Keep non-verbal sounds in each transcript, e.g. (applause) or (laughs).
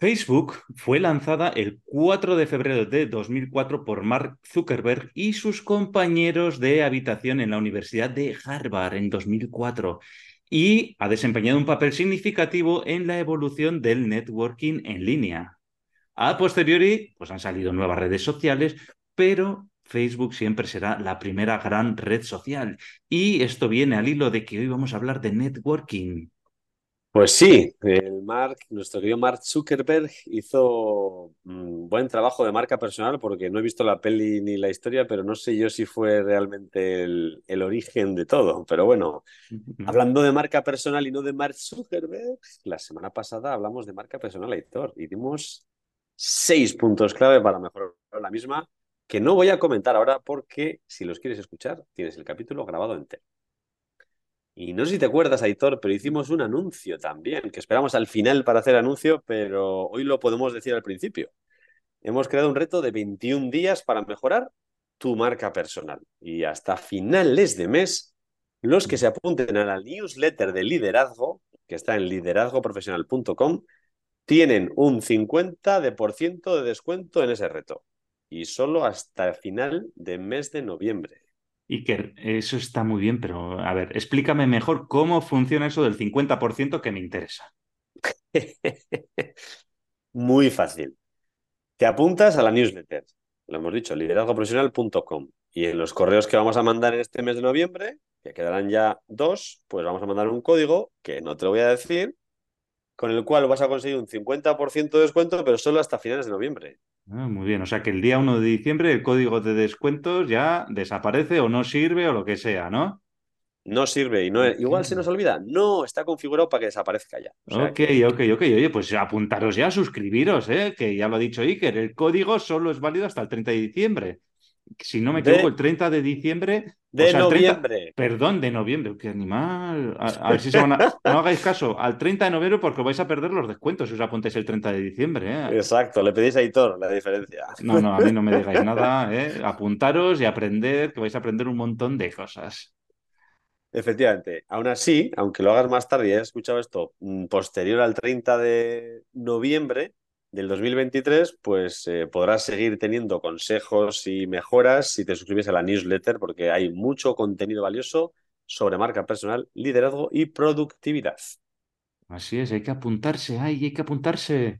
Facebook fue lanzada el 4 de febrero de 2004 por Mark Zuckerberg y sus compañeros de habitación en la Universidad de Harvard en 2004 y ha desempeñado un papel significativo en la evolución del networking en línea. A posteriori, pues han salido nuevas redes sociales, pero Facebook siempre será la primera gran red social. Y esto viene al hilo de que hoy vamos a hablar de networking. Pues sí, el Mark, nuestro querido Mark Zuckerberg hizo un buen trabajo de marca personal porque no he visto la peli ni la historia, pero no sé yo si fue realmente el, origen de todo. Pero bueno, hablando de marca personal y no de Mark Zuckerberg, la semana pasada hablamos de marca personal, Héctor, y dimos seis puntos clave para mejorar la misma, que no voy a comentar ahora porque si los quieres escuchar, tienes el capítulo grabado entero. Y no sé si te acuerdas, Aitor, pero hicimos un anuncio también, que esperamos al final para hacer anuncio, pero hoy lo podemos decir al principio. Hemos creado un reto de 21 días para mejorar tu marca personal. Y hasta finales de mes, los que se apunten a la newsletter de liderazgo, que está en liderazgoprofesional.com, tienen un 50% de descuento en ese reto. Y solo hasta el final del mes de noviembre. Iker, eso está muy bien, pero a ver, explícame mejor cómo funciona eso del 50% que me interesa. (laughs) muy fácil. Te apuntas a la newsletter, lo hemos dicho, liderazgoprofesional.com. Y en los correos que vamos a mandar en este mes de noviembre, que quedarán ya dos, pues vamos a mandar un código que no te lo voy a decir, con el cual vas a conseguir un 50% de descuento, pero solo hasta finales de noviembre. Ah, muy bien, o sea que el día 1 de diciembre el código de descuentos ya desaparece o no sirve o lo que sea, ¿no? No sirve y no igual se nos olvida. No, está configurado para que desaparezca ya. ok, ok, ok. Oye, pues apuntaros ya, suscribiros, ¿eh? que ya lo ha dicho Iker, el código solo es válido hasta el 30 de diciembre si no me equivoco, el 30 de diciembre. De noviembre. perdón, de noviembre. Qué animal. A, ver si se van a, (laughs) no hagáis caso. Al 30 de noviembre porque vais a perder los descuentos si os apuntáis el 30 de diciembre. ¿eh? Exacto, le pedís a Hitor la diferencia. No, no, a mí no me (laughs) digáis nada. ¿eh? Apuntaros y aprender, que vais a aprender un montón de cosas. Efectivamente. Aún así, aunque lo hagas más tarde y hayas escuchado esto mm, posterior al 30 de noviembre, del 2023, pues eh, podrás seguir teniendo consejos y mejoras si te suscribes a la newsletter, porque hay mucho contenido valioso sobre marca personal, liderazgo y productividad. Así es, hay que apuntarse, ay, hay que apuntarse.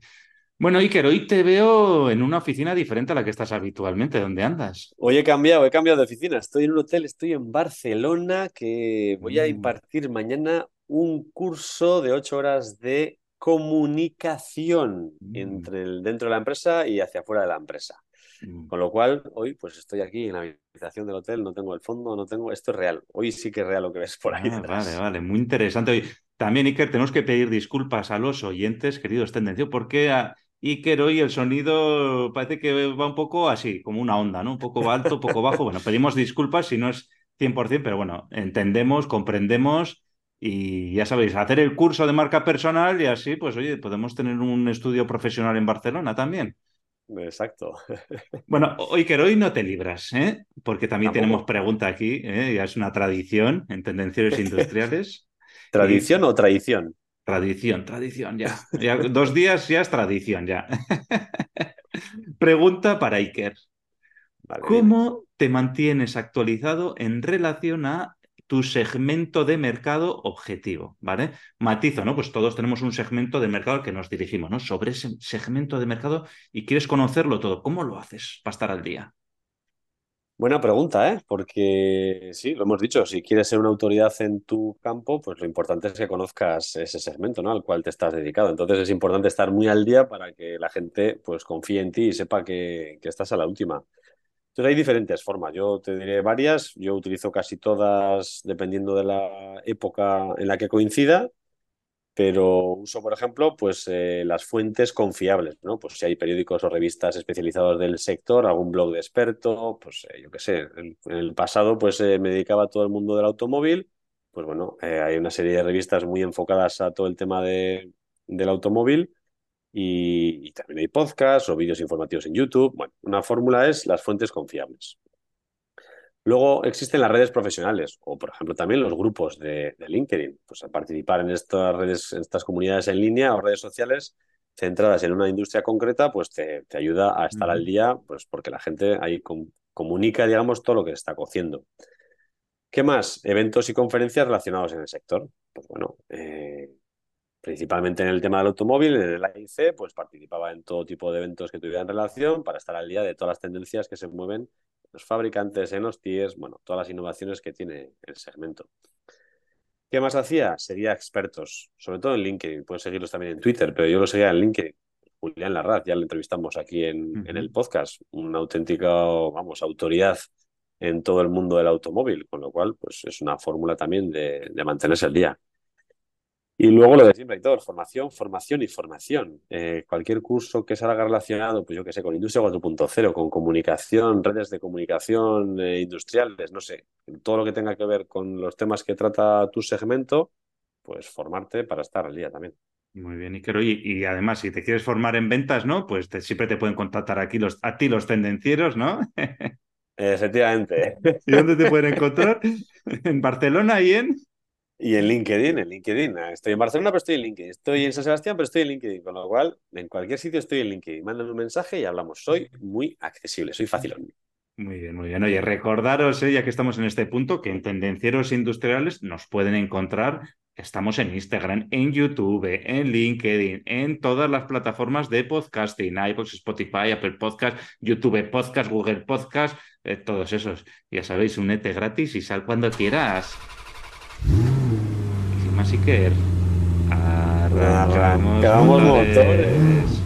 Bueno, Iker, hoy te veo en una oficina diferente a la que estás habitualmente. ¿Dónde andas? Hoy he cambiado, he cambiado de oficina. Estoy en un hotel, estoy en Barcelona, que voy a mm. impartir mañana un curso de ocho horas de comunicación mm. entre el, dentro de la empresa y hacia afuera de la empresa. Mm. Con lo cual, hoy pues estoy aquí en la habitación del hotel, no tengo el fondo, no tengo... Esto es real. Hoy sí que es real lo que ves por ahí. Ah, vale, vale, muy interesante. Hoy, también, Iker, tenemos que pedir disculpas a los oyentes, queridos tendencio, porque a Iker hoy el sonido parece que va un poco así, como una onda, ¿no? Un poco alto, un poco bajo. Bueno, pedimos disculpas si no es 100%, pero bueno, entendemos, comprendemos y ya sabéis, hacer el curso de marca personal y así, pues oye, podemos tener un estudio profesional en Barcelona también. Exacto. Bueno, hoy que hoy no te libras, ¿eh? porque también tenemos pregunta aquí, ¿eh? ya es una tradición en tendencias (laughs) industriales. ¿Tradición o tradición? Tradición, tradición, ya. ya. Dos días ya es tradición, ya. (laughs) pregunta para Iker. ¿Cómo te mantienes actualizado en relación a tu segmento de mercado objetivo, ¿vale? Matizo, ¿no? Pues todos tenemos un segmento de mercado al que nos dirigimos, ¿no? Sobre ese segmento de mercado y quieres conocerlo todo. ¿Cómo lo haces para estar al día? Buena pregunta, ¿eh? Porque sí, lo hemos dicho, si quieres ser una autoridad en tu campo, pues lo importante es que conozcas ese segmento, ¿no? Al cual te estás dedicado. Entonces es importante estar muy al día para que la gente, pues, confíe en ti y sepa que, que estás a la última. Entonces hay diferentes formas, yo te diré varias, yo utilizo casi todas dependiendo de la época en la que coincida, pero uso, por ejemplo, pues eh, las fuentes confiables, ¿no? Pues si hay periódicos o revistas especializados del sector, algún blog de experto, pues eh, yo qué sé, en, el pasado pues eh, me dedicaba a todo el mundo del automóvil, pues bueno, hay una serie de revistas muy enfocadas a todo el tema de, del automóvil, y, también hay podcasts o vídeos informativos en YouTube. Bueno, una fórmula es las fuentes confiables. Luego existen las redes profesionales o, por ejemplo, también los grupos de, LinkedIn. Pues a participar en estas redes, en estas comunidades en línea o redes sociales centradas en una industria concreta, pues te, ayuda a estar al día, pues porque la gente ahí comunica, digamos, todo lo que está cociendo. ¿Qué más? Eventos y conferencias relacionados en el sector. Pues bueno, eh, principalmente en el tema del automóvil, en el AIC, pues participaba en todo tipo de eventos que tuvieran relación para estar al día de todas las tendencias que se mueven en los fabricantes, en los TIEs, bueno, todas las innovaciones que tiene el segmento. ¿Qué más hacía? Seguía expertos, sobre todo en LinkedIn. Pueden seguirlos también en Twitter, pero yo lo seguía en LinkedIn. Julián Larraz, ya lo entrevistamos aquí en, el podcast, una auténtica, vamos, autoridad en todo el mundo del automóvil, con lo cual, pues es una fórmula también de, de mantenerse al día. Y luego lo de siempre, Héctor, formación, formación y formación. Eh, cualquier curso que salga relacionado, pues yo qué sé, con Industria 4.0, con comunicación, redes de comunicación eh, industriales, no sé, todo lo que tenga que ver con los temas que trata tu segmento, pues formarte para estar al día también. Muy bien, Iker. Y, y además, si te quieres formar en ventas, ¿no? Pues siempre te pueden contactar aquí los, a ti los tendencieros, ¿no? (laughs) Efectivamente. ¿Y dónde te pueden encontrar? ¿En Barcelona y en? Y en LinkedIn, en LinkedIn. Estoy en Barcelona, pero estoy en LinkedIn. Estoy en San Sebastián, pero estoy en LinkedIn. Con lo cual, en cualquier sitio estoy en LinkedIn. Mándame un mensaje y hablamos. Soy muy accesible, soy fácil. Muy bien, muy bien. Oye, recordaros, eh, ya que estamos en este punto, que en Tendencieros Industriales nos pueden encontrar. Estamos en Instagram, en YouTube, en LinkedIn, en todas las plataformas de podcasting, iVoox, Spotify, Apple Podcast, YouTube Podcast, Google Podcast, eh, todos esos. Ya sabéis, únete gratis y sal cuando quieras. Así que arrancamos, motores.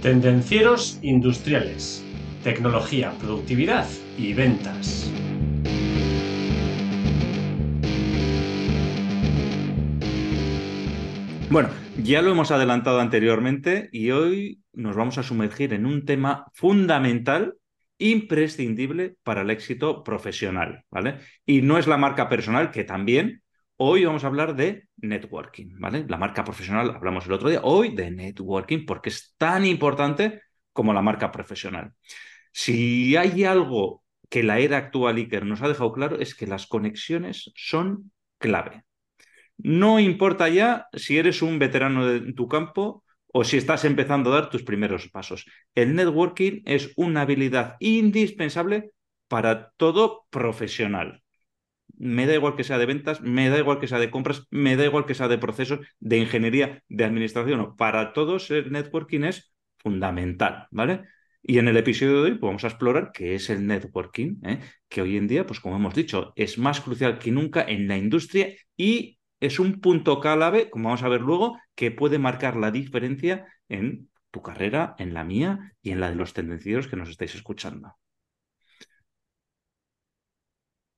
Tendencieros industriales, tecnología, productividad y ventas. Bueno, ya lo hemos adelantado anteriormente y hoy nos vamos a sumergir en un tema fundamental imprescindible para el éxito profesional, ¿vale? Y no es la marca personal, que también. Hoy vamos a hablar de networking, ¿vale? La marca profesional, hablamos el otro día, hoy de networking, porque es tan importante como la marca profesional. Si hay algo que la era actual Iker nos ha dejado claro, es que las conexiones son clave. No importa ya si eres un veterano de tu campo o si estás empezando a dar tus primeros pasos. El networking es una habilidad indispensable para todo profesional. Me da igual que sea de ventas, me da igual que sea de compras, me da igual que sea de procesos, de ingeniería, de administración. Para todos el networking es fundamental, ¿vale? Y en el episodio de hoy pues, vamos a explorar qué es el networking, ¿eh? que hoy en día, pues como hemos dicho, es más crucial que nunca en la industria y es un punto clave, como vamos a ver luego, que puede marcar la diferencia en tu carrera, en la mía y en la de los tendencieros que nos estáis escuchando.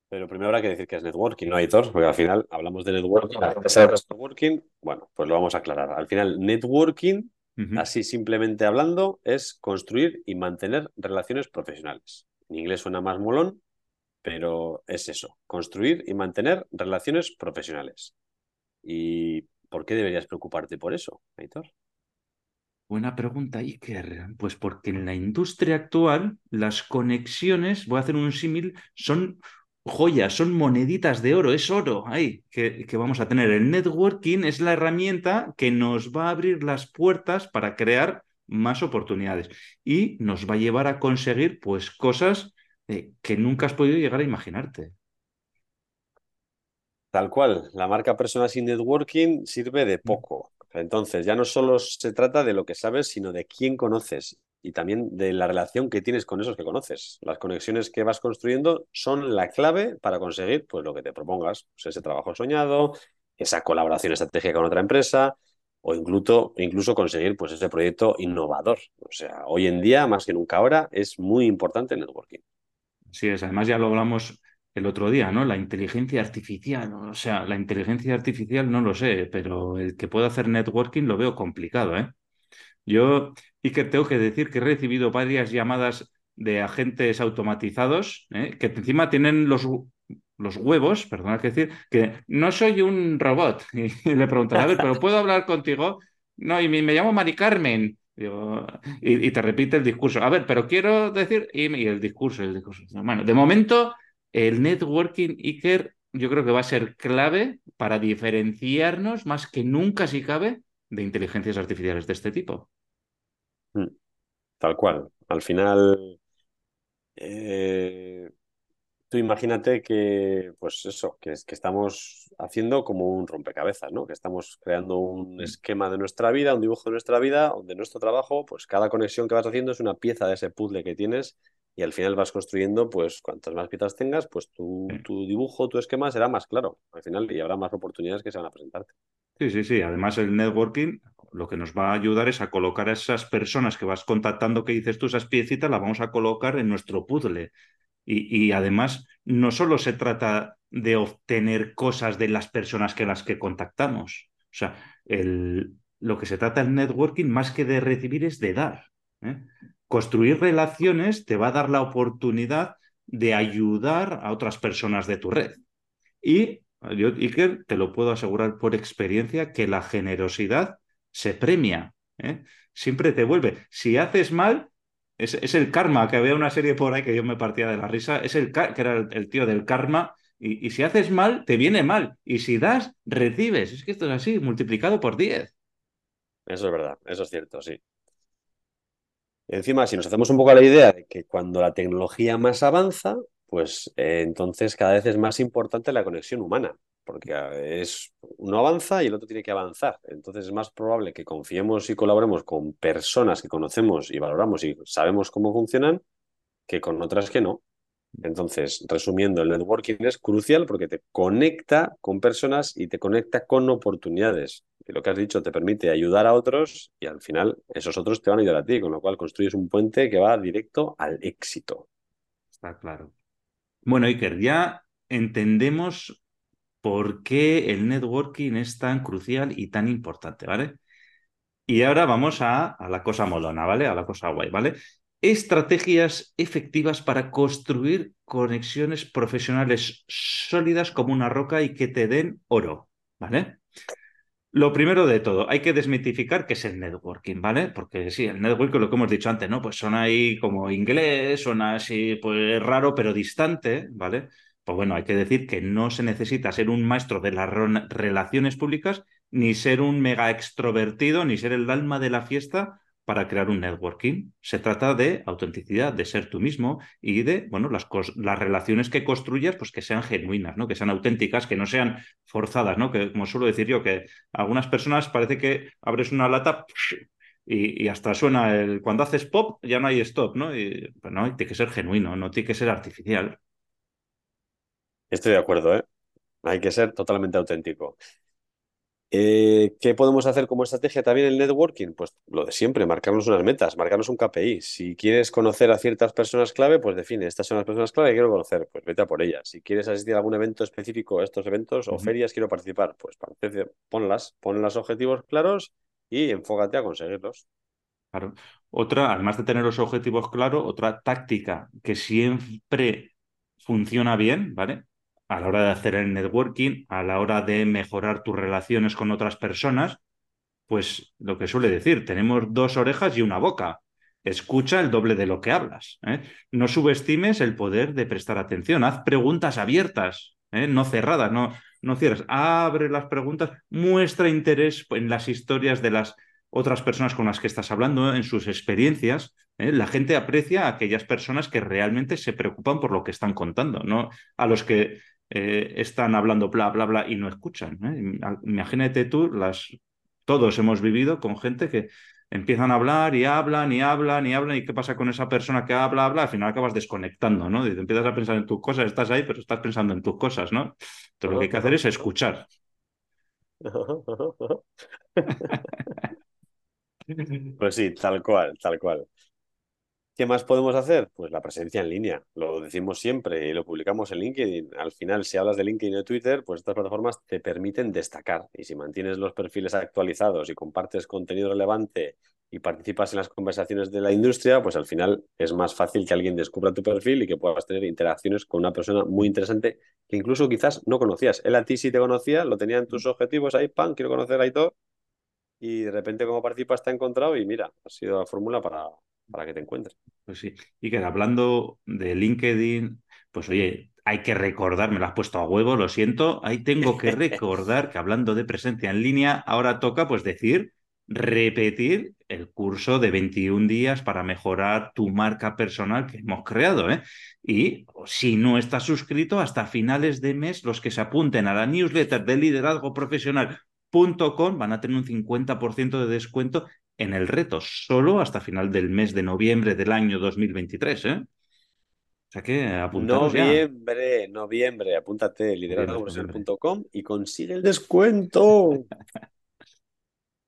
Pero primero habrá que decir que es networking, no editor, porque al final hablamos de networking. networking, bueno, pues lo vamos a aclarar. Al final, networking, así simplemente hablando, es construir y mantener relaciones profesionales. En inglés suena más molón, pero es eso, construir y mantener relaciones profesionales. ¿Y por qué deberías preocuparte por eso, Aitor? Buena pregunta, Iker. Pues porque en la industria actual las conexiones, voy a hacer un símil, son joyas, son moneditas de oro, es oro ahí que, vamos a tener. El networking es la herramienta que nos va a abrir las puertas para crear más oportunidades y nos va a llevar a conseguir pues cosas eh, que nunca has podido llegar a imaginarte. Tal cual, la marca personal sin networking sirve de poco. Entonces, ya no solo se trata de lo que sabes, sino de quién conoces y también de la relación que tienes con esos que conoces. Las conexiones que vas construyendo son la clave para conseguir pues, lo que te propongas, pues, ese trabajo soñado, esa colaboración estratégica con otra empresa o incluso, incluso conseguir pues, ese proyecto innovador. O sea, hoy en día, más que nunca ahora, es muy importante el networking. Sí, es. Además, ya lo hablamos el otro día, ¿no? La inteligencia artificial, o sea, la inteligencia artificial no lo sé, pero el que pueda hacer networking lo veo complicado, ¿eh? Yo, y que tengo que decir que he recibido varias llamadas de agentes automatizados ¿eh? que encima tienen los, los huevos, perdona que decir, que no soy un robot. (laughs) Y le preguntan, a ver, ¿pero puedo hablar contigo? No, y me, llamo Mari Carmen. y, te repite el discurso. A ver, pero quiero decir, y, y el discurso, el discurso. Bueno, de momento el networking, Iker, yo creo que va a ser clave para diferenciarnos más que nunca, si cabe, de inteligencias artificiales de este tipo. Mm, tal cual. Al final, eh, tú imagínate que, pues eso, que, que estamos haciendo como un rompecabezas, ¿no? Que estamos creando un mm. esquema de nuestra vida, un dibujo de nuestra vida, donde nuestro trabajo, pues cada conexión que vas haciendo es una pieza de ese puzzle que tienes y al final vas construyendo, pues cuantas más piezas tengas, pues tu, tu dibujo, tu esquema será más claro al final y habrá más oportunidades que se van a presentarte. Sí, sí, sí. Además, el networking lo que nos va a ayudar es a colocar a esas personas que vas contactando, que dices tú, esas piecitas, las vamos a colocar en nuestro puzzle. Y, además, no solo se trata de obtener cosas de las personas que las que contactamos. O sea, el, lo que se trata el networking, más que de recibir, es de dar. ¿eh? Construir relaciones te va a dar la oportunidad de ayudar a otras personas de tu red. Y yo, Iker, te lo puedo asegurar por experiencia que la generosidad se premia. ¿eh? Siempre te vuelve. Si haces mal, es, el karma, que había una serie por ahí que yo me partía de la risa, es el que era el, tío del karma, y, si haces mal, te viene mal, y si das, recibes. Es que esto es así, multiplicado por 10. Eso es verdad, eso es cierto, sí. Encima, si nos hacemos un poco la idea de que cuando la tecnología más avanza, pues eh, entonces cada vez es más importante la conexión humana porque ah, es uno avanza y el otro tiene que avanzar. Entonces es más probable que confiemos y colaboremos con personas que conocemos y valoramos y sabemos cómo funcionan que con otras que no. Entonces, resumiendo, el networking es crucial porque te conecta con personas y te conecta con oportunidades. Lo que has dicho te permite ayudar a otros y al final esos otros te van a ayudar a ti, con lo cual construyes un puente que va directo al éxito. Está claro. Bueno, Iker, ya entendemos por qué el networking es tan crucial y tan importante, ¿vale? Y ahora vamos a, la cosa molona, ¿vale? A la cosa guay, ¿vale? Estrategias efectivas para construir conexiones profesionales sólidas como una roca y que te den oro, ¿vale? Lo primero de todo, hay que desmitificar qué es el networking, ¿vale? Porque sí, el networking, lo que hemos dicho antes, ¿no? Pues son ahí como inglés, suena así, pues raro, pero distante, ¿vale? Pues bueno, hay que decir que no se necesita ser un maestro de las relaciones públicas, ni ser un mega extrovertido, ni ser el alma de la fiesta para crear un networking. Se trata de autenticidad, de ser tú mismo y de, bueno, las, las relaciones que construyas, pues que sean genuinas, ¿no? Que sean auténticas, que no sean forzadas, ¿no? Que, como suelo decir yo, que algunas personas parece que abres una lata y, hasta suena el, cuando haces pop ya no hay stop, ¿no? Y, pues no, tiene que ser genuino, no tiene que ser artificial. Estoy de acuerdo, ¿eh? Hay que ser totalmente auténtico. Eh, ¿Qué podemos hacer como estrategia también el networking? Pues lo de siempre, marcarnos unas metas, marcarnos un KPI. Si quieres conocer a ciertas personas clave, pues define, estas son las personas clave que quiero conocer, pues vete a por ellas. Si quieres asistir a algún evento específico, estos eventos o ferias, quiero participar, pues ponlas, pon los objetivos claros y enfócate a conseguirlos. Claro. Otra, además de tener los objetivos claros, otra táctica que siempre funciona bien, ¿vale? A la hora de hacer el networking, a la hora de mejorar tus relaciones con otras personas, pues lo que suele decir, tenemos dos orejas y una boca. Escucha el doble de lo que hablas. ¿eh? No subestimes el poder de prestar atención. Haz preguntas abiertas, ¿eh? no cerradas, no, no cierras. Abre las preguntas, muestra interés en las historias de las otras personas con las que estás hablando, en sus experiencias. ¿eh? La gente aprecia a aquellas personas que realmente se preocupan por lo que están contando, no a los que eh, están hablando bla, bla, bla y no escuchan. ¿eh? Imagínate tú, todos hemos vivido con gente que empiezan a hablar y hablan y hablan y hablan y qué pasa con esa persona que habla, habla, al final acabas desconectando, ¿no? Empiezas a pensar en tus cosas, estás ahí, pero estás pensando en tus cosas, ¿no? Entonces lo que hay que hacer es escuchar. (laughs) Pues sí, tal cual, tal cual. ¿Qué más podemos hacer? Pues la presencia en línea. Lo decimos siempre y lo publicamos en LinkedIn. Al final, si hablas de LinkedIn o Twitter, pues estas plataformas te permiten destacar. Y si mantienes los perfiles actualizados y compartes contenido relevante y participas en las conversaciones de la industria, pues al final es más fácil que alguien descubra tu perfil y que puedas tener interacciones con una persona muy interesante que incluso quizás no conocías. Él a ti sí te conocía, lo tenía en tus objetivos ahí, pan, quiero conocer a todo. Y de repente como participas te ha encontrado y mira, ha sido la fórmula para, para que te encuentres. Pues sí. Y que hablando de LinkedIn, pues oye, hay que recordar, me lo has puesto a huevo, lo siento, ahí tengo que recordar que hablando de presencia en línea, ahora toca pues decir, repetir el curso de 21 días para mejorar tu marca personal que hemos creado. ¿eh? Y si no estás suscrito, hasta finales de mes, los que se apunten a la newsletter de liderazgo profesional.com van a tener un 50% de descuento en el reto, solo hasta final del mes de noviembre del año 2023. ¿eh? O sea que Noviembre, noviembre, apúntate liderazgoprofesional.com y consigue el descuento. (laughs)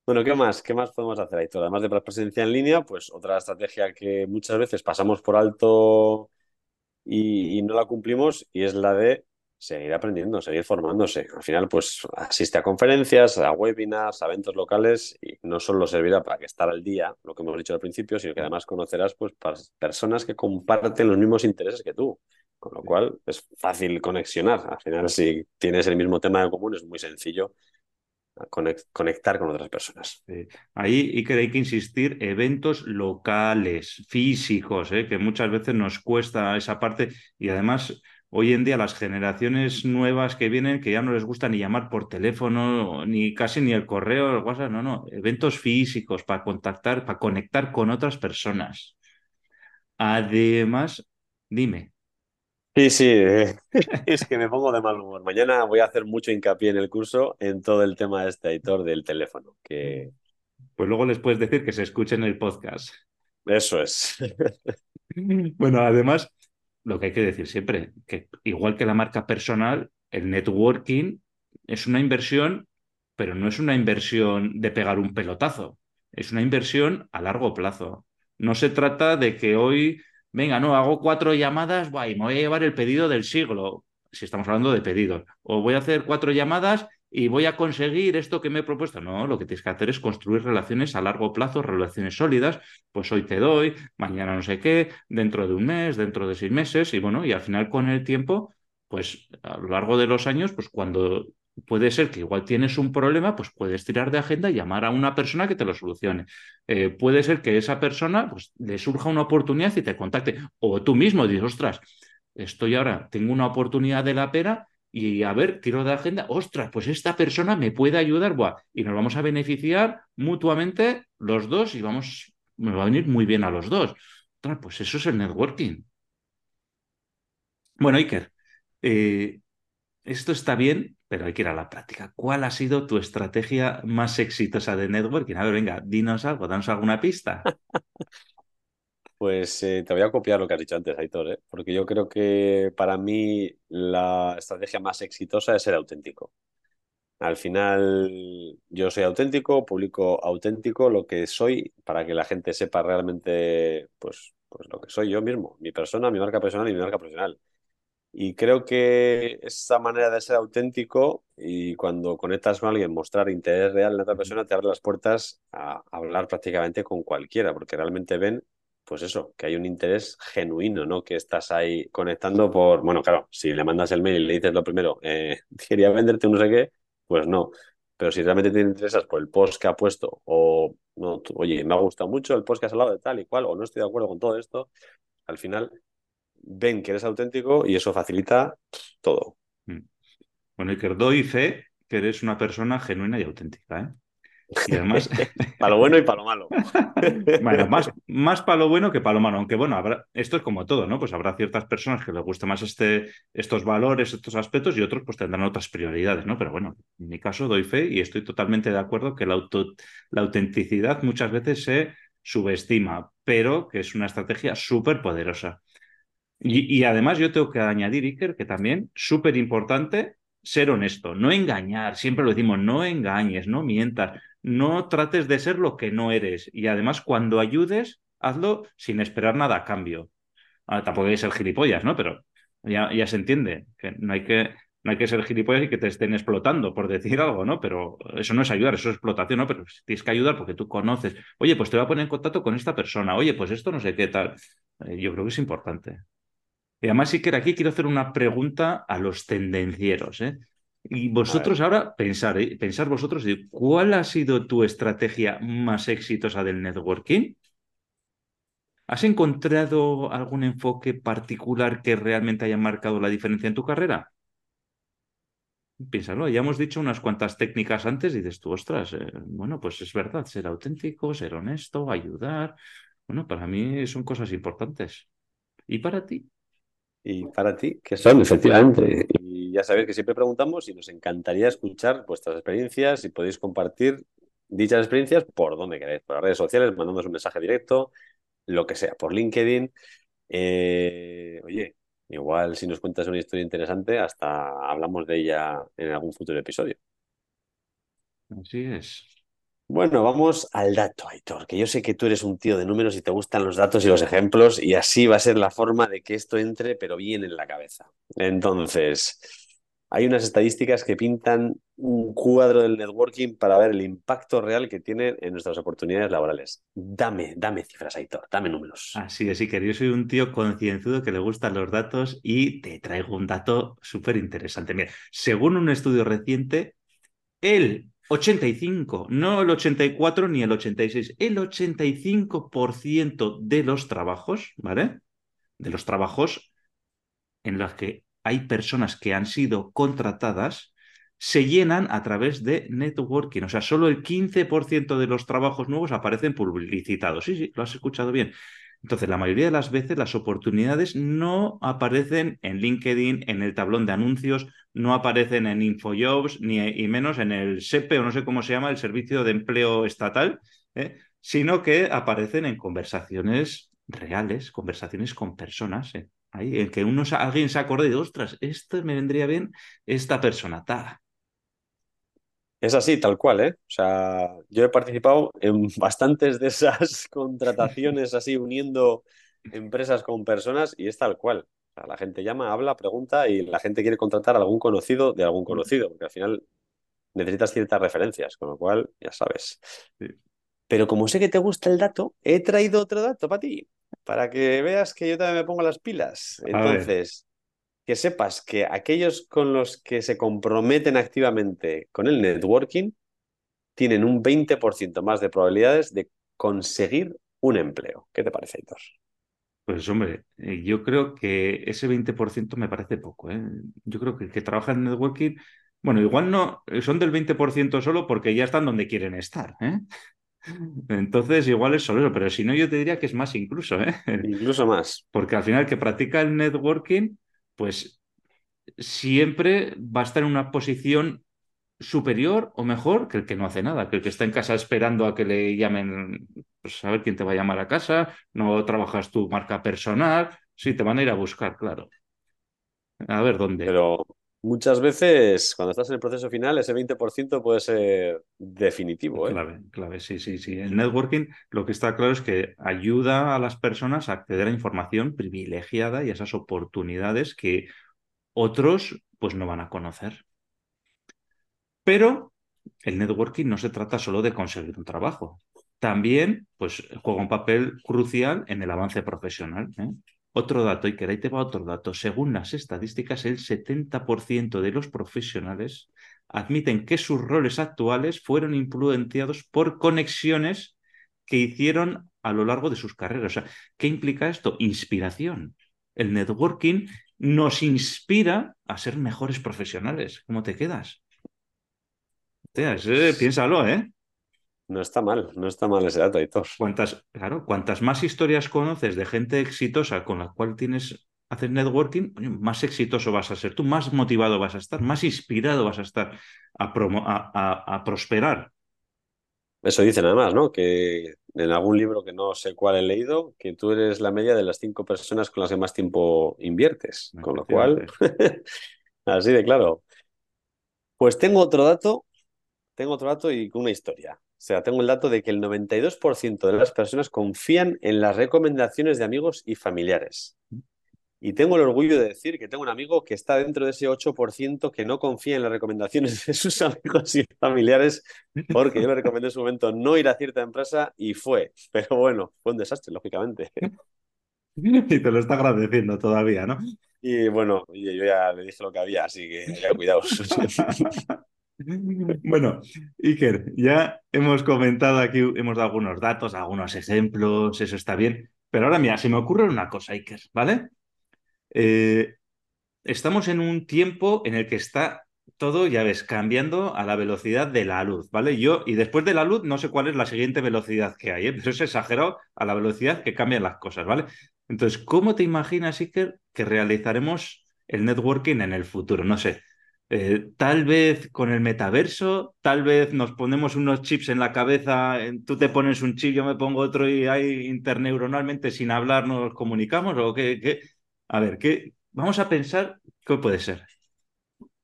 bueno, ¿qué más? ¿Qué más podemos hacer, Aitor? Además de la presencia en línea, pues otra estrategia que muchas veces pasamos por alto y no la cumplimos y es la de seguir aprendiendo, seguir formándose. Al final, pues asiste a conferencias, a webinars, a eventos locales y no solo servirá para que estar al día, lo que hemos dicho al principio, sino que además conocerás pues personas que comparten los mismos intereses que tú. Con lo cual es fácil conexionar. Al final, si tienes el mismo tema de común, es muy sencillo conectar con otras personas. Ahí y que hay que insistir, eventos locales, físicos, ¿eh? que muchas veces nos cuesta esa parte y además hoy en día las generaciones nuevas que vienen, que ya no les gusta ni llamar por teléfono, ni casi ni el correo, el WhatsApp, no, no, eventos físicos para contactar, para conectar con otras personas. Además, dime. Sí, sí, (laughs) es que me pongo de mal humor. Mañana voy a hacer mucho hincapié en el curso en todo el tema de este editor del teléfono, que... Pues luego les puedes decir que se escuchen el podcast. Eso es. (laughs) Bueno, además, lo que hay que decir siempre, que igual que la marca personal, el networking es una inversión, pero no es una inversión de pegar un pelotazo, es una inversión a largo plazo. No se trata de que hoy, venga, no, hago cuatro llamadas, y me voy a llevar el pedido del siglo, si estamos hablando de pedidos, o voy a hacer cuatro llamadas y voy a conseguir esto que me he propuesto. No, lo que tienes que hacer es construir relaciones a largo plazo, relaciones sólidas. Pues hoy te doy, mañana no sé qué, dentro de un mes, dentro de seis meses, y bueno, y al final con el tiempo, pues a lo largo de los años, pues cuando puede ser que igual tienes un problema, pues puedes tirar de agenda y llamar a una persona que te lo solucione. Eh, puede ser que esa persona pues, le surja una oportunidad y te contacte. O tú mismo dices, ostras, estoy ahora, tengo una oportunidad de la pera y a ver, tiro de agenda, ostras, pues esta persona me puede ayudar, buah, y nos vamos a beneficiar mutuamente los dos y vamos, me va a venir muy bien a los dos. Ostras, pues eso es el networking. Bueno, Iker, eh, esto está bien, pero hay que ir a la práctica. ¿Cuál ha sido tu estrategia más exitosa de networking? A ver, venga, dinos algo, danos alguna pista. (laughs) Pues eh, te voy a copiar lo que has dicho antes, Aitor, ¿eh? porque yo creo que para mí la estrategia más exitosa es ser auténtico. Al final, yo soy auténtico, publico auténtico lo que soy para que la gente sepa realmente pues, pues lo que soy yo mismo, mi persona, mi marca personal y mi marca profesional. Y creo que esa manera de ser auténtico y cuando conectas con alguien, mostrar interés real en otra persona, te abre las puertas a hablar prácticamente con cualquiera, porque realmente ven pues eso, que hay un interés genuino, ¿no? Que estás ahí conectando por, bueno, claro, si le mandas el mail y le dices lo primero, eh, (laughs) quería venderte un no sé qué, pues no. Pero si realmente te interesas por el post que ha puesto o, no, oye, me ha gustado mucho el post que has hablado de tal y cual, o no estoy de acuerdo con todo esto, al final ven que eres auténtico y eso facilita todo. Mm. Bueno, y que doy fe que eres una persona genuina y auténtica, ¿eh? Y además. (laughs) para lo bueno y para lo malo. (laughs) bueno, más, más para lo bueno que para lo malo. Aunque bueno, esto es como todo, ¿no? Pues habrá ciertas personas que les guste más este, estos valores, estos aspectos, y otros pues tendrán otras prioridades, ¿no? Pero bueno, en mi caso doy fe y estoy totalmente de acuerdo que la, auto, la autenticidad muchas veces se subestima, pero que es una estrategia súper poderosa. Y, y, además yo tengo que añadir, Iker, que también súper importante ser honesto, no engañar, siempre lo decimos, no engañes, no mientas, no trates de ser lo que no eres. Y además, cuando ayudes, hazlo sin esperar nada a cambio. Ah, tampoco hay que ser gilipollas, ¿no? Pero ya, ya se entiende que no hay que no hay que ser gilipollas y que te estén explotando, por decir algo, ¿no? Pero eso no es ayudar, eso es explotación, ¿no? Pero tienes que ayudar porque tú conoces, oye, pues te voy a poner en contacto con esta persona, oye, pues esto no sé qué tal. Eh, yo creo que es importante. Y además, que aquí quiero hacer una pregunta a los tendencieros, ¿eh? Y vosotros ahora pensar, ¿eh? pensar vosotros, ¿cuál ha sido tu estrategia más exitosa del networking? ¿Has encontrado algún enfoque particular que realmente haya marcado la diferencia en tu carrera? Piénsalo, ya hemos dicho unas cuantas técnicas antes y dices tú, ostras, eh, bueno, pues es verdad, ser auténtico, ser honesto, ayudar. Bueno, para mí son cosas importantes. ¿Y para ti? Y para ti, ¿qué son? Efectivamente. Y ya sabéis que siempre preguntamos y nos encantaría escuchar vuestras experiencias y podéis compartir dichas experiencias por donde queráis, por las redes sociales, mandándonos un mensaje directo, lo que sea, por LinkedIn. Eh, oye, igual si nos cuentas una historia interesante, hasta hablamos de ella en algún futuro episodio. Así es. Bueno, vamos al dato, Aitor, que yo sé que tú eres un tío de números y te gustan los datos y los ejemplos, y así va a ser la forma de que esto entre, pero bien en la cabeza. Entonces, hay unas estadísticas que pintan un cuadro del networking para ver el impacto real que tiene en nuestras oportunidades laborales. Dame, dame cifras, Aitor, dame números. Así es, que yo soy un tío concienzudo que le gustan los datos y te traigo un dato súper interesante. Mira, según un estudio reciente, el 85, no el 84 ni el 86, el 85% de los trabajos, ¿vale? De los trabajos en los que hay personas que han sido contratadas, se llenan a través de networking. O sea, solo el 15% de los trabajos nuevos aparecen publicitados. Sí, sí, lo has escuchado bien. Entonces, la mayoría de las veces las oportunidades no aparecen en LinkedIn, en el tablón de anuncios, no aparecen en InfoJobs, ni y menos en el SEPE o no sé cómo se llama, el Servicio de Empleo Estatal, ¿eh? sino que aparecen en conversaciones reales, conversaciones con personas. ¿eh? Ahí, en que uno, alguien se acorde de, ostras, esto me vendría bien esta persona. Ta. Es así, tal cual, ¿eh? O sea, yo he participado en bastantes de esas (laughs) contrataciones así uniendo empresas con personas y es tal cual. O sea, la gente llama, habla, pregunta y la gente quiere contratar a algún conocido de algún conocido, porque al final necesitas ciertas referencias, con lo cual ya sabes. Pero como sé que te gusta el dato, he traído otro dato para ti, para que veas que yo también me pongo las pilas. Entonces, que sepas que aquellos con los que se comprometen activamente con el networking tienen un 20% más de probabilidades de conseguir un empleo. ¿Qué te parece, Héctor? Pues hombre, eh, yo creo que ese 20% me parece poco. ¿eh? Yo creo que el que trabaja en networking, bueno, igual no, son del 20% solo porque ya están donde quieren estar. ¿eh? Entonces, igual es solo eso, pero si no, yo te diría que es más incluso. ¿eh? (laughs) Incluso más. Porque al final el que practica el networking pues siempre va a estar en una posición superior o mejor que el que no hace nada, que el que está en casa esperando a que le llamen, pues a ver quién te va a llamar a casa, no trabajas tu marca personal, sí, te van a ir a buscar, claro. A ver dónde. Pero muchas veces, cuando estás en el proceso final, ese 20% puede ser definitivo. ¿eh? Clave, clave, sí, sí, sí. El networking lo que está claro es que ayuda a las personas a acceder a información privilegiada y a esas oportunidades que otros pues no van a conocer. Pero el networking no se trata solo de conseguir un trabajo. También pues, juega un papel crucial en el avance profesional. ¿eh? Otro dato, y que ahí te va otro dato. Según las estadísticas, el 70% de los profesionales admiten que sus roles actuales fueron influenciados por conexiones que hicieron a lo largo de sus carreras. O sea, ¿qué implica esto? Inspiración. El networking nos inspira a ser mejores profesionales. ¿Cómo te quedas? piénsalo, ¿eh? No está mal, no está mal ese dato, Aitor. Cuantas, claro, cuantas más historias conoces de gente exitosa con la cual tienes hacer networking, más exitoso vas a ser tú, más motivado vas a estar, más inspirado vas a estar a, a, prosperar. Eso dicen además, ¿no? Que en algún libro que no sé cuál he leído, que tú eres la media de las cinco personas con las que más tiempo inviertes. Con lo cual, (laughs) así de claro. Pues tengo otro dato, tengo otro dato y una historia. O sea, tengo el dato de que el 92% de las personas confían en las recomendaciones de amigos y familiares. Y tengo el orgullo de decir que tengo un amigo que está dentro de ese 8% que no confía en las recomendaciones de sus amigos y familiares, porque yo le recomendé en su momento no ir a cierta empresa y fue. Pero bueno, fue un desastre, lógicamente. Y te lo está agradeciendo todavía, ¿no? Y bueno, yo ya le dije lo que había, así que ya cuidaos. (laughs) (laughs) Bueno, Iker, ya hemos comentado aquí, hemos dado algunos datos, algunos ejemplos, eso está bien, Pero ahora mira, se me ocurre una cosa, Iker, ¿vale? Eh, estamos en un tiempo en el que está todo, ya ves, cambiando a la velocidad de la luz, ¿vale? Yo, y después de la luz, no sé cuál es la siguiente velocidad que hay, ¿eh? pero es exagerado a la velocidad que cambian las cosas, ¿vale? Entonces, ¿cómo te imaginas, Iker, que realizaremos el networking en el futuro? No sé. Eh, tal vez con el metaverso, tal vez nos ponemos unos chips en la cabeza, tú te pones un chip, yo me pongo otro y ahí interneuronalmente sin hablar nos comunicamos o qué, qué? A ver, ¿qué? Vamos a pensar qué puede ser.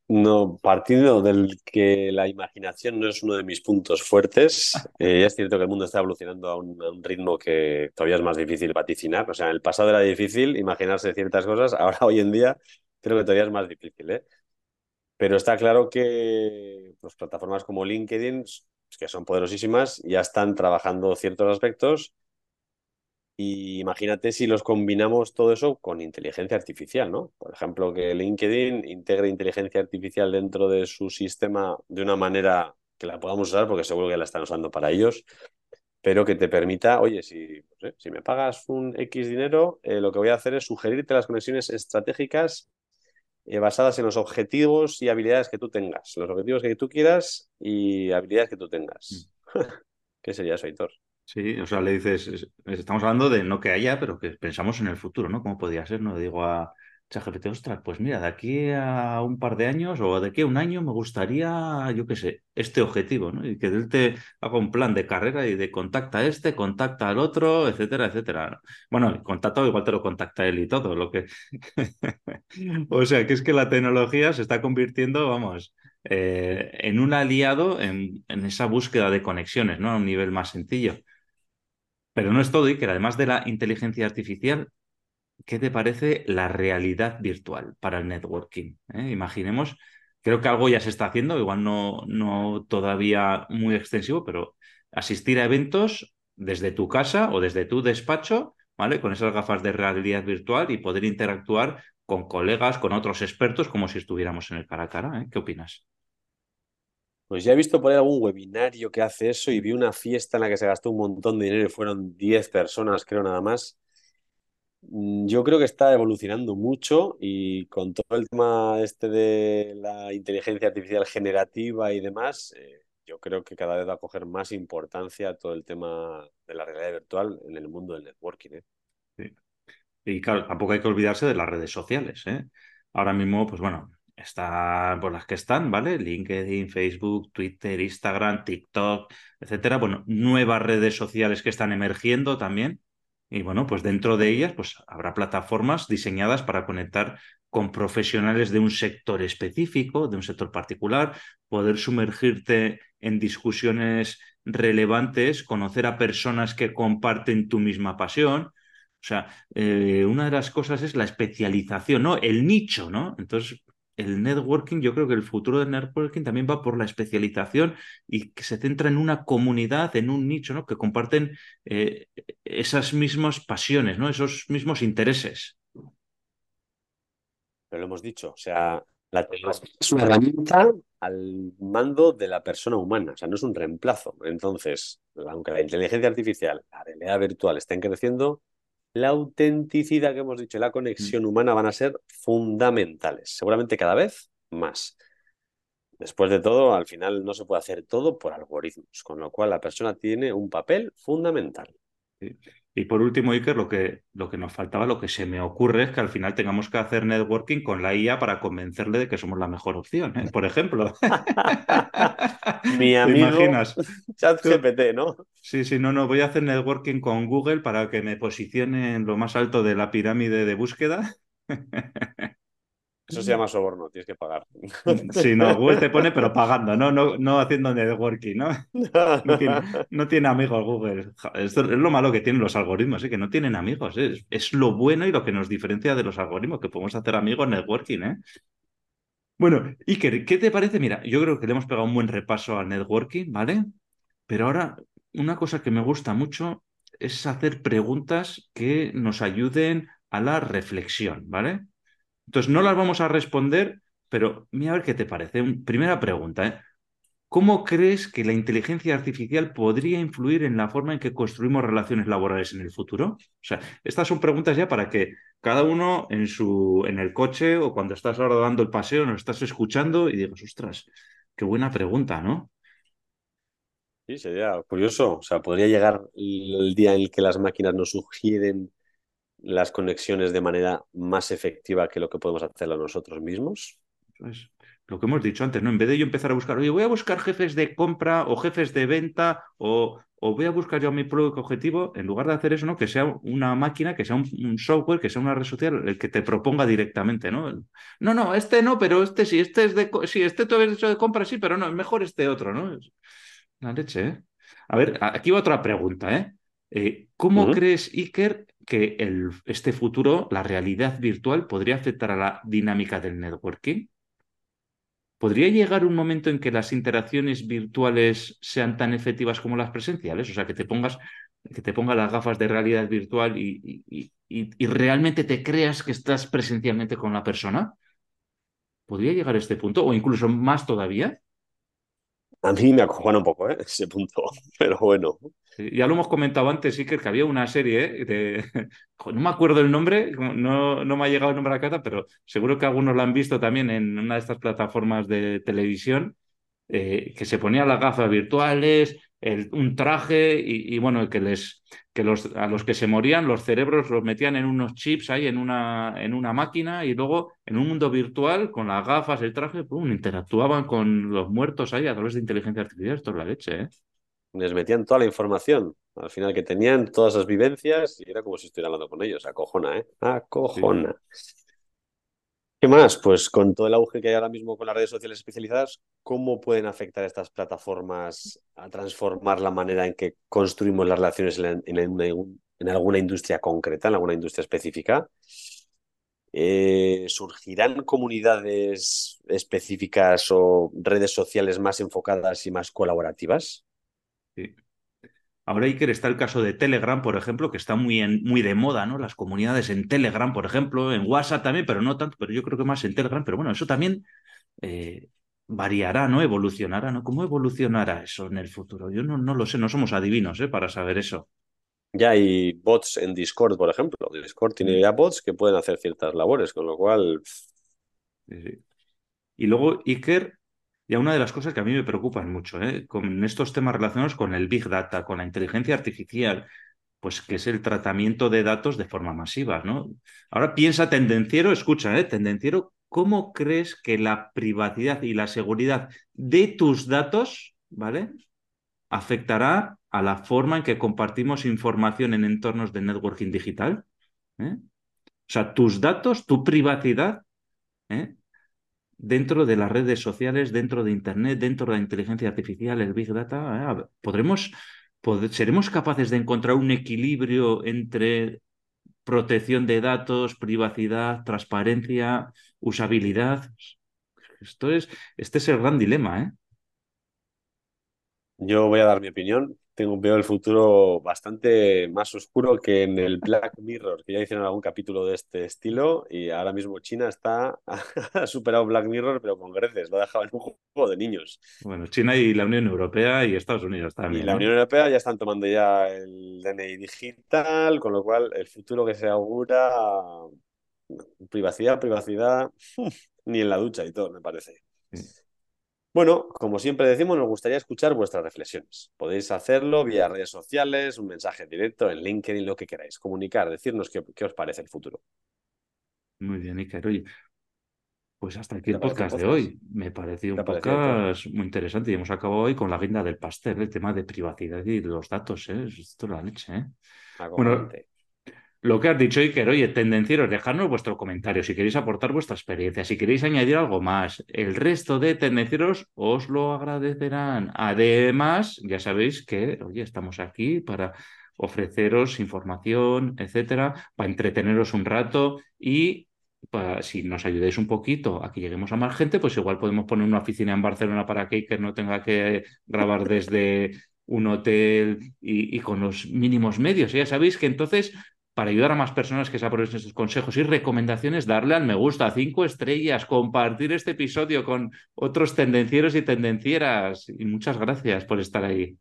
No, partiendo del que la imaginación no es uno de mis puntos fuertes, (laughs) eh, es cierto que el mundo está evolucionando a un, a un, ritmo que todavía es más difícil vaticinar. O sea, en el pasado era difícil imaginarse ciertas cosas, ahora hoy en día creo que todavía es más difícil. ¿eh? Pero está claro que pues, plataformas como LinkedIn, que son poderosísimas, ya están trabajando ciertos aspectos y imagínate si los combinamos todo eso con inteligencia artificial, ¿no? Por ejemplo, que LinkedIn integre inteligencia artificial dentro de su sistema de una manera que la podamos usar, porque seguro que la están usando para ellos, pero que te permita, oye, si, si me pagas un X dinero, eh, lo que voy a hacer es sugerirte las conexiones estratégicas eh, basadas en los objetivos y habilidades que tú tengas, los objetivos que tú quieras y habilidades que tú tengas. Mm. (laughs) ¿Qué sería eso, Aitor? Sí, o sea, le dices, estamos hablando de no que haya, pero que pensamos en el futuro, ¿no? ¿Cómo podría ser? No le digo a ChatGPT, ostras, pues mira, de aquí a un par de años o de aquí a un año me gustaría, yo qué sé, este objetivo, ¿no? Y que él te haga un plan de carrera y de contacta a este, contacta al otro, etcétera, etcétera. Bueno, el contacto igual te lo contacta él y todo, lo que... (laughs) o sea, que es que la tecnología se está convirtiendo, vamos, eh, en un aliado en, en esa búsqueda de conexiones, ¿no? A un nivel más sencillo. Pero no es todo, y que además de la inteligencia artificial, ¿qué te parece la realidad virtual para el networking? ¿Eh? Imaginemos, creo que algo ya se está haciendo, igual no, no todavía muy extensivo, pero asistir a eventos desde tu casa o desde tu despacho, ¿vale? Con esas gafas de realidad virtual y poder interactuar con colegas, con otros expertos, como si estuviéramos en el cara a cara. ¿eh? ¿Qué opinas? Pues ya he visto por ahí algún webinario que hace eso y vi una fiesta en la que se gastó un montón de dinero y fueron 10 personas, creo nada más. Mm, yo creo que está evolucionando mucho y con todo el tema este de la inteligencia artificial generativa y demás, eh, yo creo que cada vez va a coger más importancia todo el tema de la realidad virtual en el mundo del networking. ¿eh? Y claro, tampoco hay que olvidarse de las redes sociales. ¿eh? Ahora mismo, pues bueno, están por las que están, ¿vale? LinkedIn, Facebook, Twitter, Instagram, TikTok, etcétera. Bueno, nuevas redes sociales que están emergiendo también. Y bueno, pues dentro de ellas, pues habrá plataformas diseñadas para conectar con profesionales de un sector específico, de un sector particular, poder sumergirte en discusiones relevantes, conocer a personas que comparten tu misma pasión. O sea, eh, una de las cosas es la especialización, ¿no? El nicho, ¿no? Entonces, el networking, yo creo que el futuro del networking también va por la especialización y que se centra en una comunidad, en un nicho, ¿no? Que comparten eh, esas mismas pasiones, ¿no? Esos mismos intereses. Pero lo hemos dicho, o sea, la tecnología es una herramienta al mando de la persona humana, o sea, no es un reemplazo. Entonces, aunque la inteligencia artificial, la realidad virtual estén creciendo, la autenticidad que hemos dicho y la conexión humana van a ser fundamentales, seguramente cada vez más. Después de todo, al final no se puede hacer todo por algoritmos, con lo cual la persona tiene un papel fundamental. Y por último, Iker, lo que, lo que nos faltaba, lo que se me ocurre es que al final tengamos que hacer networking con la IA para convencerle de que somos la mejor opción, ¿eh? por ejemplo. (laughs) Mi amigo imaginas? ChatGPT, ¿no? Sí, sí, no, no, voy a hacer networking con Google para que me posicione en lo más alto de la pirámide de búsqueda. (laughs) Eso se llama soborno, tienes que pagar. Sí, no, Google te pone, pero pagando, no, no, no haciendo networking, ¿no? (laughs) No tiene, amigos Google. Esto es lo malo que tienen los algoritmos, ¿eh? que no tienen amigos. ¿eh? Es, lo bueno y lo que nos diferencia de los algoritmos, que podemos hacer amigos networking, ¿eh? Bueno, Iker, ¿qué te parece? Mira, yo creo que le hemos pegado un buen repaso al networking, ¿vale? Pero ahora, una cosa que me gusta mucho es hacer preguntas que nos ayuden a la reflexión, ¿vale? Entonces, no las vamos a responder, pero mira a ver qué te parece. Primera pregunta, ¿eh? ¿Cómo crees que la inteligencia artificial podría influir en la forma en que construimos relaciones laborales en el futuro? O sea, estas son preguntas ya para que cada uno en su en el coche o cuando estás ahora dando el paseo nos estás escuchando y digas, ostras, qué buena pregunta, ¿no? Sí, sería curioso. O sea, podría llegar el día en el que las máquinas nos sugieren las conexiones de manera más efectiva que lo que podemos hacerlo nosotros mismos. Pues lo que hemos dicho antes, ¿no? En vez de yo empezar a buscar, oye, voy a buscar jefes de compra o jefes de venta o, o voy a buscar yo mi público objetivo, en lugar de hacer eso, ¿no? Que sea una máquina, que sea un, software, que sea una red social, el que te proponga directamente, ¿no? No, no, este no, pero este sí, este es de, sí, este tú habías hecho de compra, sí, pero no, es mejor este otro, ¿no? La leche, ¿eh? A ver, aquí va otra pregunta, ¿eh? eh cómo crees, Iker, que este futuro, la realidad virtual, podría afectar a la dinámica del networking? ¿Podría llegar un momento en que las interacciones virtuales sean tan efectivas como las presenciales? O sea, que te pongas, que te las gafas de realidad virtual y, realmente te creas que estás presencialmente con la persona. ¿Podría llegar a este punto? ¿O incluso más todavía? A mí me acojona un poco ¿eh? (laughs) ese punto, pero bueno. Ya lo hemos comentado antes, sí, que había una serie de... (laughs) No me acuerdo el nombre, no, no me ha llegado el nombre a la pero seguro que algunos lo han visto también en una de estas plataformas de televisión, eh, que se ponía las gafas virtuales, un traje y, bueno, que les que los, a los que se morían los cerebros los metían en unos chips ahí en una, en una máquina y luego en un mundo virtual con las gafas, el traje, pum, interactuaban con los muertos ahí a través de inteligencia artificial. Esto es la leche, ¿eh? Les metían toda la información al final que tenían, todas esas vivencias y era como si estuviera hablando con ellos. Acojona, ¿eh? Acojona. ¿Qué más? Pues con todo el auge que hay ahora mismo con las redes sociales especializadas, ¿cómo pueden afectar estas plataformas a transformar la manera en que construimos las relaciones en, alguna industria concreta, en alguna industria específica? Eh, ¿Surgirán comunidades específicas o redes sociales más enfocadas y más colaborativas? Sí. Ahora, Iker, está el caso de Telegram, por ejemplo, que está muy, en, muy de moda, ¿no? Las comunidades en Telegram, por ejemplo, en WhatsApp también, pero no tanto, pero yo creo que más en Telegram. Pero bueno, eso también eh, variará, ¿no? Evolucionará, ¿no? ¿Cómo evolucionará eso en el futuro? Yo no, no lo sé, no somos adivinos, ¿eh? Para saber eso. Ya hay bots en Discord, por ejemplo. Discord tiene ya bots que pueden hacer ciertas labores, con lo cual... Y luego, Iker, y una de las cosas que a mí me preocupan mucho, ¿eh? con estos temas relacionados con el Big Data, con la inteligencia artificial, pues que es el tratamiento de datos de forma masiva, ¿no? Ahora piensa tendenciero, escucha, ¿eh? tendenciero, ¿cómo crees que la privacidad y la seguridad de tus datos, ¿vale? afectará a la forma en que compartimos información en entornos de networking digital? ¿eh? O sea, tus datos, tu privacidad, ¿eh? Dentro de las redes sociales, dentro de Internet, dentro de la inteligencia artificial, el Big Data, eh, podremos, seremos capaces de encontrar un equilibrio entre protección de datos, privacidad, transparencia, usabilidad. Esto es, este es el gran dilema, ¿eh? Yo voy a dar mi opinión tengo, veo el futuro bastante más oscuro que en el Black Mirror, que ya hicieron algún capítulo de este estilo y ahora mismo China está (laughs) ha superado Black Mirror, pero con greces, lo ha dejado en un juego de niños. Bueno, China y la Unión Europea y Estados Unidos también. Y la Unión Europea ya están tomando ya el DNI digital, con lo cual el futuro que se augura, privacidad, privacidad, (laughs) ni en la ducha y todo, me parece. Bueno, como siempre decimos, nos gustaría escuchar vuestras reflexiones. Podéis hacerlo vía redes sociales, un mensaje directo en LinkedIn, lo que queráis. Comunicar, decirnos qué, os parece el futuro. Muy bien, Iker. Oye, pues hasta aquí el podcast, de hoy. Me pareció un podcast muy interesante y hemos acabado hoy con la guinda del pastel, el tema de privacidad y los datos. ¿eh? Esto es la leche. ¿eh? Bueno, lo que has dicho, Iker, oye, tendencieros, dejadnos vuestro comentario si queréis aportar vuestra experiencia, si queréis añadir algo más. El resto de tendencieros os lo agradecerán. Además, ya sabéis que, oye, estamos aquí para ofreceros información, etcétera, para entreteneros un rato y si nos ayudéis un poquito a que lleguemos a más gente, pues igual podemos poner una oficina en Barcelona para que Iker no tenga que grabar desde un hotel y con los mínimos medios. Ya sabéis que entonces para ayudar a más personas que se aprovechen estos consejos y recomendaciones, darle al me gusta, cinco estrellas, compartir este episodio con otros tendencieros y tendencieras. Y muchas gracias por estar ahí.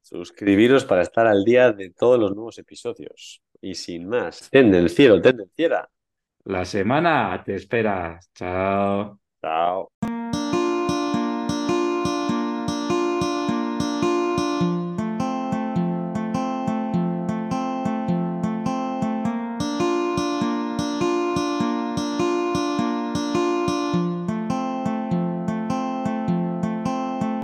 Suscribiros para estar al día de todos los nuevos episodios. Y sin más, tendenciero, tendenciera. La semana te espera. Chao. Chao.